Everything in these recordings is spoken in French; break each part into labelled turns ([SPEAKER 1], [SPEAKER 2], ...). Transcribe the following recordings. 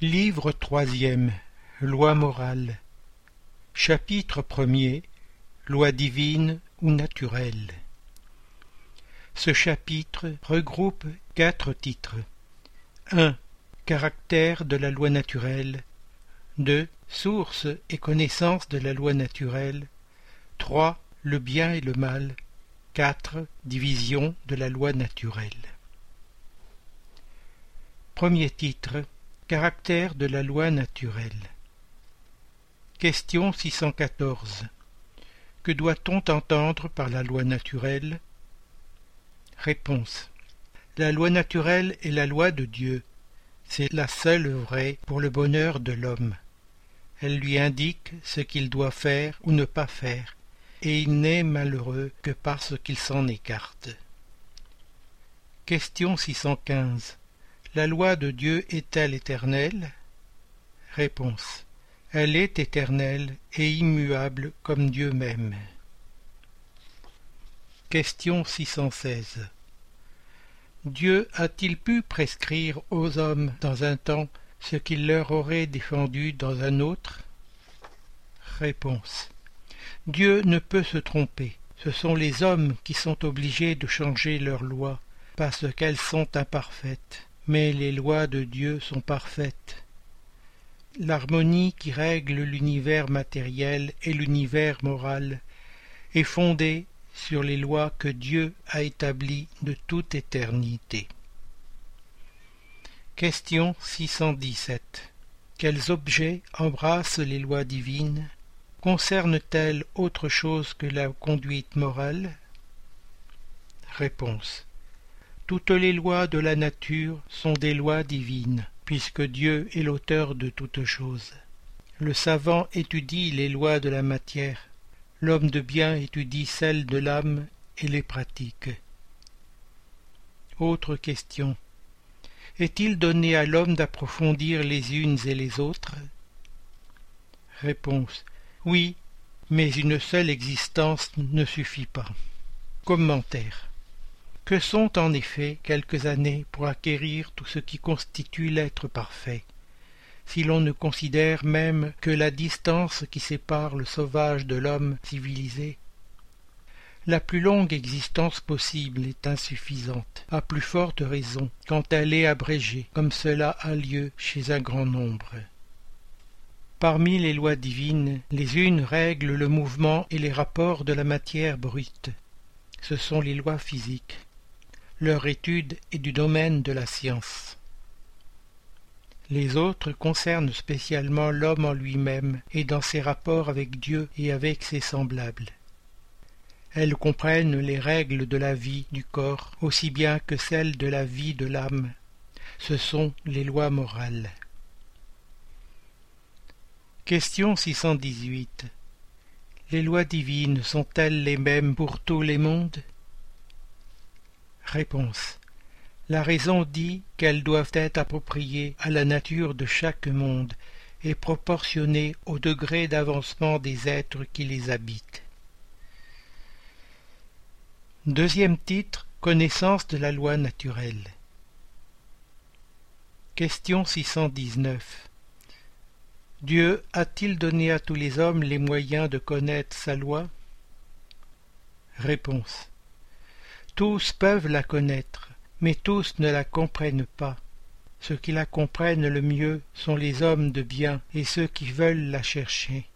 [SPEAKER 1] Livre troisième Loi morale Chapitre premier Loi divine ou naturelle Ce chapitre regroupe quatre titres. 1. Caractère de la loi naturelle 2. Source et connaissance de la loi naturelle 3. Le bien et le mal 4. Division de la loi naturelle Premier titre Caractère de la loi naturelle. Question 614. Que doit-on entendre par la loi naturelle? Réponse. La loi naturelle est la loi de Dieu. C'est la seule vraie pour le bonheur de l'homme. Elle lui indique ce qu'il doit faire ou ne pas faire, et il n'est malheureux que parce qu'il s'en écarte. Question 615. La loi de Dieu est-elle éternelle? Réponse. Elle est éternelle et immuable comme Dieu même. Question 616. Dieu a-t-il pu prescrire aux hommes dans un temps ce qu'il leur aurait défendu dans un autre? Réponse. Dieu ne peut se tromper. Ce sont les hommes qui sont obligés de changer leurs lois parce qu'elles sont imparfaites mais les lois de Dieu sont parfaites. L'harmonie qui règle l'univers matériel et l'univers moral est fondée sur les lois que Dieu a établies de toute éternité. Question 617. Quels objets embrassent les lois divines? Concernent-elles autre chose que la conduite morale? Réponse. Toutes les lois de la nature sont des lois divines, puisque Dieu est l'auteur de toutes choses. Le savant étudie les lois de la matière, l'homme de bien étudie celles de l'âme et les pratique. Autre question. Est-il donné à l'homme d'approfondir les unes et les autres? Réponse. Oui, mais une seule existence ne suffit pas. Commentaire. Que sont en effet quelques années pour acquérir tout ce qui constitue l'être parfait si l'on ne considère même que la distance qui sépare le sauvage de l'homme civilisé la plus longue existence possible est insuffisante, à plus forte raison quand elle est abrégée, comme cela a lieu chez un grand nombre. Parmi les lois divines, les unes règlent le mouvement et les rapports de la matière brute. Ce sont les lois physiques leur étude est du domaine de la science. Les autres concernent spécialement l'homme en lui-même et dans ses rapports avec Dieu et avec ses semblables. Elles comprennent les règles de la vie du corps aussi bien que celles de la vie de l'âme. Ce sont les lois morales. Question 618. Les lois divines sont-elles les mêmes pour tous les mondes? La raison dit qu'elles doivent être appropriées à la nature de chaque monde et proportionnées au degré d'avancement des êtres qui les habitent. Deuxième titre Connaissance de la loi naturelle. Question 619. Dieu a-t-il donné à tous les hommes les moyens de connaître sa loi? Réponse. Tous peuvent la connaître, mais tous ne la comprennent pas. Ceux qui la comprennent le mieux sont les hommes de bien et ceux qui veulent la chercher.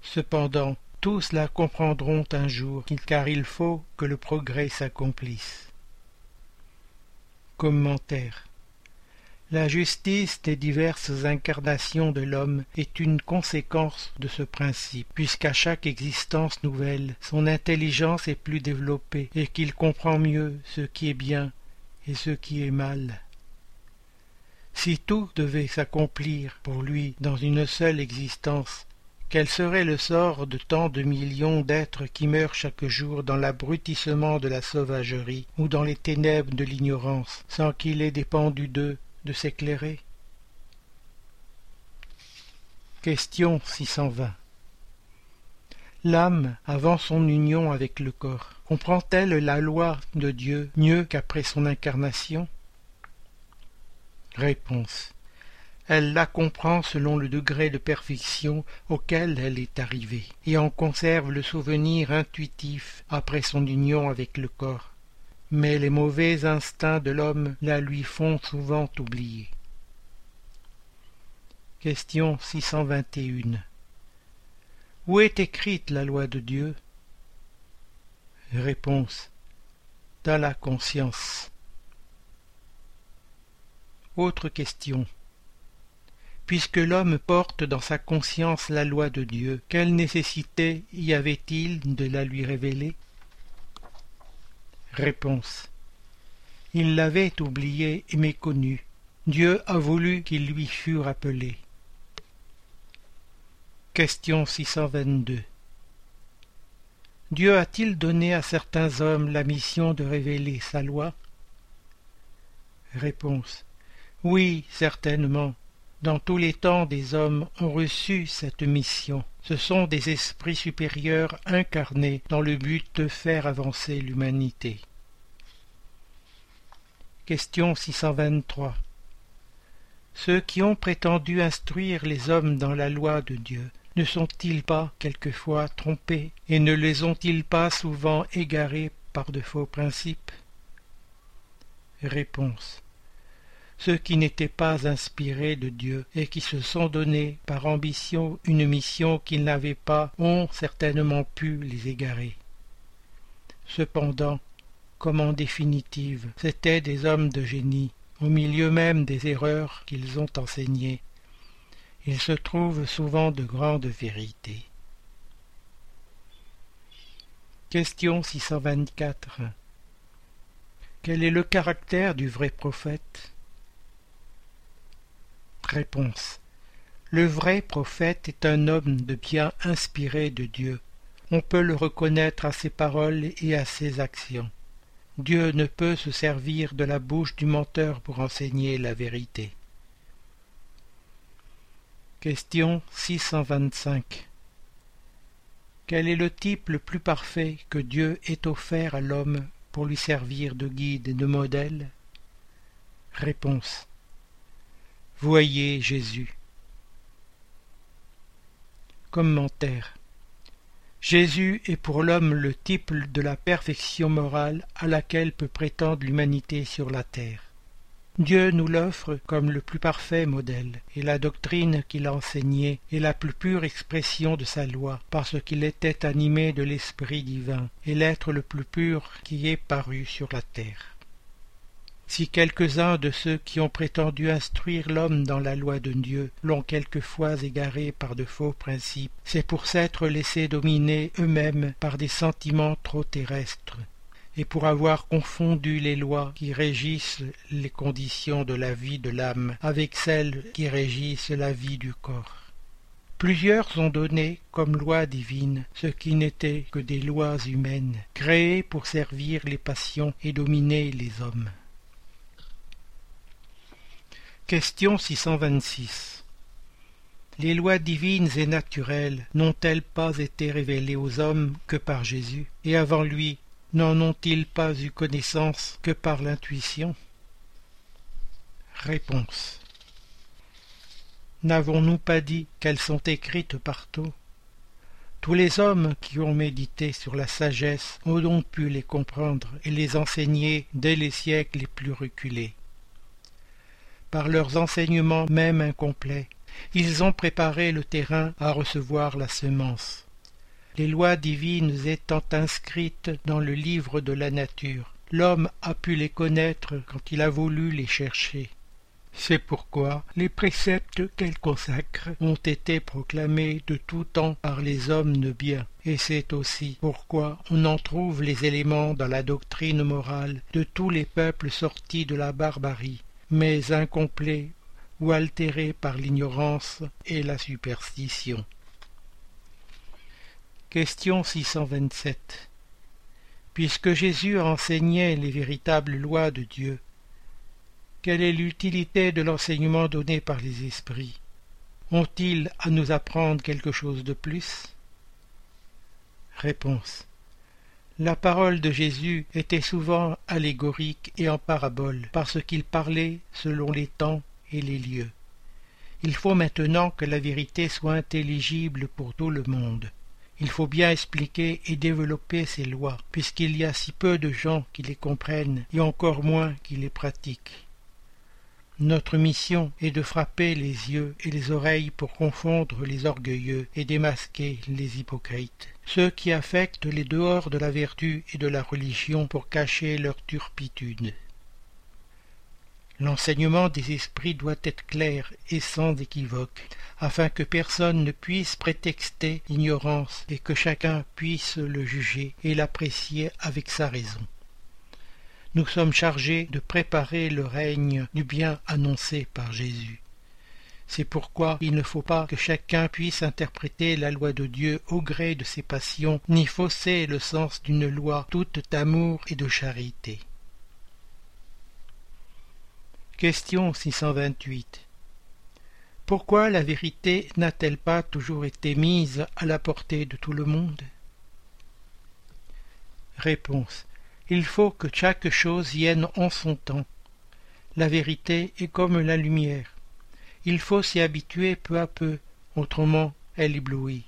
[SPEAKER 1] Cependant, tous la comprendront un jour, car il faut que le progrès s'accomplisse. Commentaire la justice des diverses incarnations de l'homme est une conséquence de ce principe, puisqu'à chaque existence nouvelle, son intelligence est plus développée et qu'il comprend mieux ce qui est bien et ce qui est mal. Si tout devait s'accomplir pour lui dans une seule existence, quel serait le sort de tant de millions d'êtres qui meurent chaque jour dans l'abrutissement de la sauvagerie ou dans les ténèbres de l'ignorance, sans qu'il ait dépendu d'eux de s'éclairer. Question 620 L'âme, avant son union avec le corps, comprend-elle la loi de Dieu mieux qu'après son incarnation? Réponse. Elle la comprend selon le degré de perfection auquel elle est arrivée, et en conserve le souvenir intuitif après son union avec le corps. Mais les mauvais instincts de l'homme la lui font souvent oublier. Question 621 Où est écrite la loi de Dieu? Réponse Dans la conscience. Autre question. Puisque l'homme porte dans sa conscience la loi de Dieu, quelle nécessité y avait-il de la lui révéler? Réponse. Il l'avait oubliée et méconnue. Dieu a voulu qu'il lui fût rappelé. Question 622 Dieu a-t-il donné à certains hommes la mission de révéler sa loi? Réponse Oui, certainement. Dans tous les temps des hommes ont reçu cette mission. Ce sont des esprits supérieurs incarnés dans le but de faire avancer l'humanité. Question 623 Ceux qui ont prétendu instruire les hommes dans la loi de Dieu ne sont-ils pas quelquefois trompés et ne les ont-ils pas souvent égarés par de faux principes? Réponse ceux qui n'étaient pas inspirés de Dieu et qui se sont donnés par ambition une mission qu'ils n'avaient pas ont certainement pu les égarer. Cependant, comme en définitive, c'étaient des hommes de génie, au milieu même des erreurs qu'ils ont enseignées, il se trouve souvent de grandes vérités. Question 624 Quel est le caractère du vrai prophète? Réponse Le vrai prophète est un homme de bien inspiré de Dieu. On peut le reconnaître à ses paroles et à ses actions. Dieu ne peut se servir de la bouche du menteur pour enseigner la vérité. Question 625 Quel est le type le plus parfait que Dieu ait offert à l'homme pour lui servir de guide et de modèle? Voyez Jésus. Commentaire Jésus est pour l'homme le type de la perfection morale à laquelle peut prétendre l'humanité sur la terre. Dieu nous l'offre comme le plus parfait modèle, et la doctrine qu'il a enseignée est la plus pure expression de sa loi, parce qu'il était animé de l'Esprit divin, et l'être le plus pur qui est paru sur la terre. Si quelques-uns de ceux qui ont prétendu instruire l'homme dans la loi de Dieu l'ont quelquefois égaré par de faux principes, c'est pour s'être laissés dominer eux-mêmes par des sentiments trop terrestres, et pour avoir confondu les lois qui régissent les conditions de la vie de l'âme avec celles qui régissent la vie du corps. Plusieurs ont donné comme loi divine ce qui n'était que des lois humaines, créées pour servir les passions et dominer les hommes. Question 626 Les lois divines et naturelles n'ont-elles pas été révélées aux hommes que par Jésus, et avant lui n'en ont-ils pas eu connaissance que par l'intuition? Réponse. N'avons-nous pas dit qu'elles sont écrites partout? Tous les hommes qui ont médité sur la sagesse ont donc pu les comprendre et les enseigner dès les siècles les plus reculés. Par leurs enseignements même incomplets, ils ont préparé le terrain à recevoir la semence les lois divines étant inscrites dans le livre de la nature. L'homme a pu les connaître quand il a voulu les chercher. C'est pourquoi les préceptes qu'elle consacre ont été proclamés de tout temps par les hommes de bien, et c'est aussi pourquoi on en trouve les éléments dans la doctrine morale de tous les peuples sortis de la barbarie, mais incomplets ou altérés par l'ignorance et la superstition. Question 627 Puisque Jésus enseignait les véritables lois de Dieu, quelle est l'utilité de l'enseignement donné par les esprits? Ont-ils à nous apprendre quelque chose de plus? Réponse La parole de Jésus était souvent allégorique et en parabole, parce qu'il parlait selon les temps et les lieux. Il faut maintenant que la vérité soit intelligible pour tout le monde. Il faut bien expliquer et développer ces lois, puisqu'il y a si peu de gens qui les comprennent et encore moins qui les pratiquent. Notre mission est de frapper les yeux et les oreilles pour confondre les orgueilleux et démasquer les hypocrites, ceux qui affectent les dehors de la vertu et de la religion pour cacher leur turpitude. L'enseignement des esprits doit être clair et sans équivoque, afin que personne ne puisse prétexter ignorance et que chacun puisse le juger et l'apprécier avec sa raison nous sommes chargés de préparer le règne du bien annoncé par Jésus. C'est pourquoi il ne faut pas que chacun puisse interpréter la loi de Dieu au gré de ses passions, ni fausser le sens d'une loi toute d'amour et de charité. Question 628 Pourquoi la vérité n'a-t-elle pas toujours été mise à la portée de tout le monde? Réponse il faut que chaque chose vienne en son temps. La vérité est comme la lumière. Il faut s'y habituer peu à peu, autrement elle éblouit.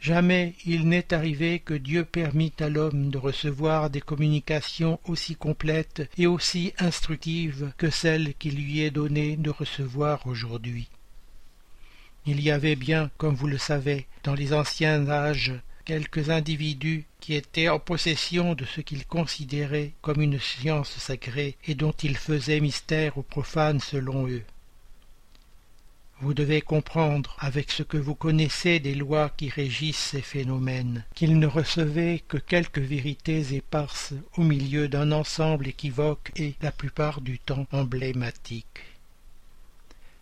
[SPEAKER 1] Jamais il n'est arrivé que Dieu permit à l'homme de recevoir des communications aussi complètes et aussi instructives que celles qu'il lui est donné de recevoir aujourd'hui. Il y avait bien, comme vous le savez, dans les anciens âges, quelques individus qui étaient en possession de ce qu'ils considéraient comme une science sacrée et dont ils faisaient mystère aux profanes selon eux. Vous devez comprendre, avec ce que vous connaissez des lois qui régissent ces phénomènes, qu'ils ne recevaient que quelques vérités éparses au milieu d'un ensemble équivoque et, la plupart du temps, emblématique.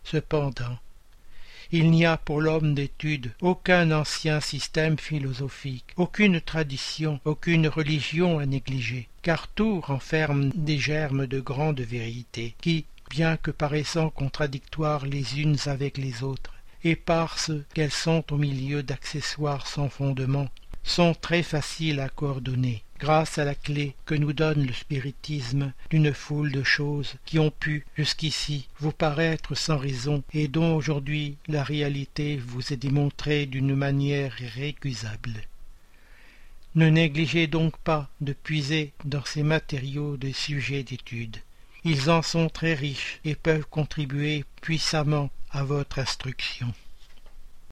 [SPEAKER 1] Cependant, il n'y a pour l'homme d'étude aucun ancien système philosophique, aucune tradition, aucune religion à négliger, car tout renferme des germes de grandes vérités, qui, bien que paraissant contradictoires les unes avec les autres, éparses qu'elles sont au milieu d'accessoires sans fondement, sont très faciles à coordonner grâce à la clé que nous donne le spiritisme d'une foule de choses qui ont pu jusqu'ici vous paraître sans raison et dont aujourd'hui la réalité vous est démontrée d'une manière irrécusable. Ne négligez donc pas de puiser dans ces matériaux des sujets d'étude. Ils en sont très riches et peuvent contribuer puissamment à votre instruction.